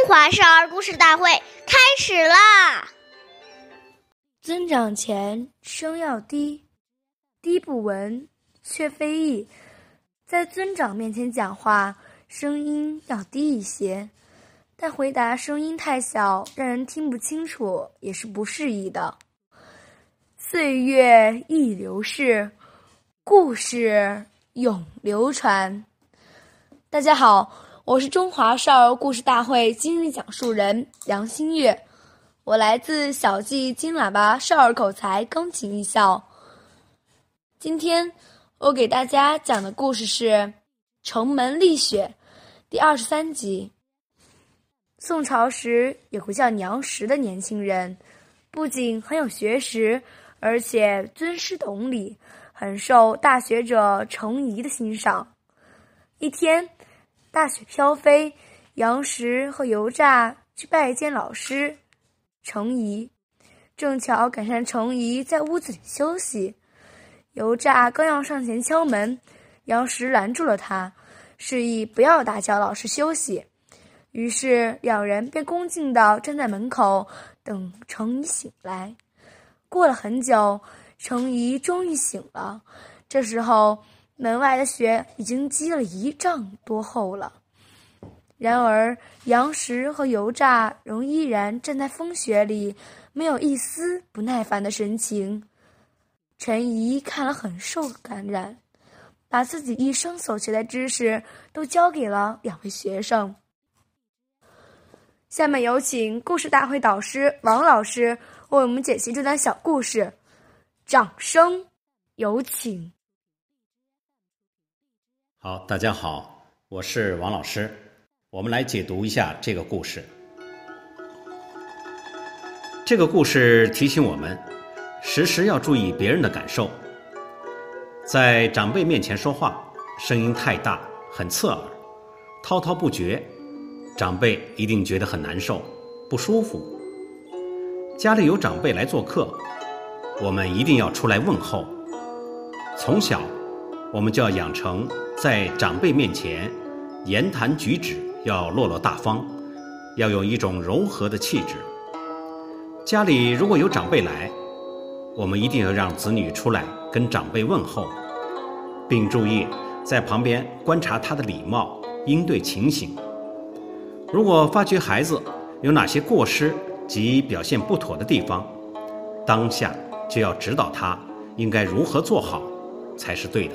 中华少儿故事大会开始啦！增长前声要低，低不闻却非议。在尊长面前讲话，声音要低一些，但回答声音太小，让人听不清楚，也是不适宜的。岁月易流逝，故事永流传。大家好，我是中华少儿故事大会今日讲述人杨新月，我来自小季金喇叭少儿口才钢琴艺校。今天我给大家讲的故事是《城门立雪》第二十三集。宋朝时有个叫娘实的年轻人，不仅很有学识，而且尊师懂礼，很受大学者程颐的欣赏。一天。大雪飘飞，杨时和油炸去拜见老师程颐，正巧赶上程颐在屋子里休息。油炸刚要上前敲门，杨时拦住了他，示意不要打搅老师休息。于是两人便恭敬地站在门口等程颐醒来。过了很久，程颐终于醒了。这时候。门外的雪已经积了一丈多厚了，然而杨石和油炸仍依然站在风雪里，没有一丝不耐烦的神情。陈怡看了很受感染，把自己一生所学的知识都教给了两位学生。下面有请故事大会导师王老师为我们解析这段小故事，掌声有请。好，大家好，我是王老师，我们来解读一下这个故事。这个故事提醒我们，时时要注意别人的感受。在长辈面前说话，声音太大，很刺耳，滔滔不绝，长辈一定觉得很难受、不舒服。家里有长辈来做客，我们一定要出来问候。从小，我们就要养成。在长辈面前，言谈举止要落落大方，要有一种柔和的气质。家里如果有长辈来，我们一定要让子女出来跟长辈问候，并注意在旁边观察他的礼貌应对情形。如果发觉孩子有哪些过失及表现不妥的地方，当下就要指导他应该如何做好才是对的。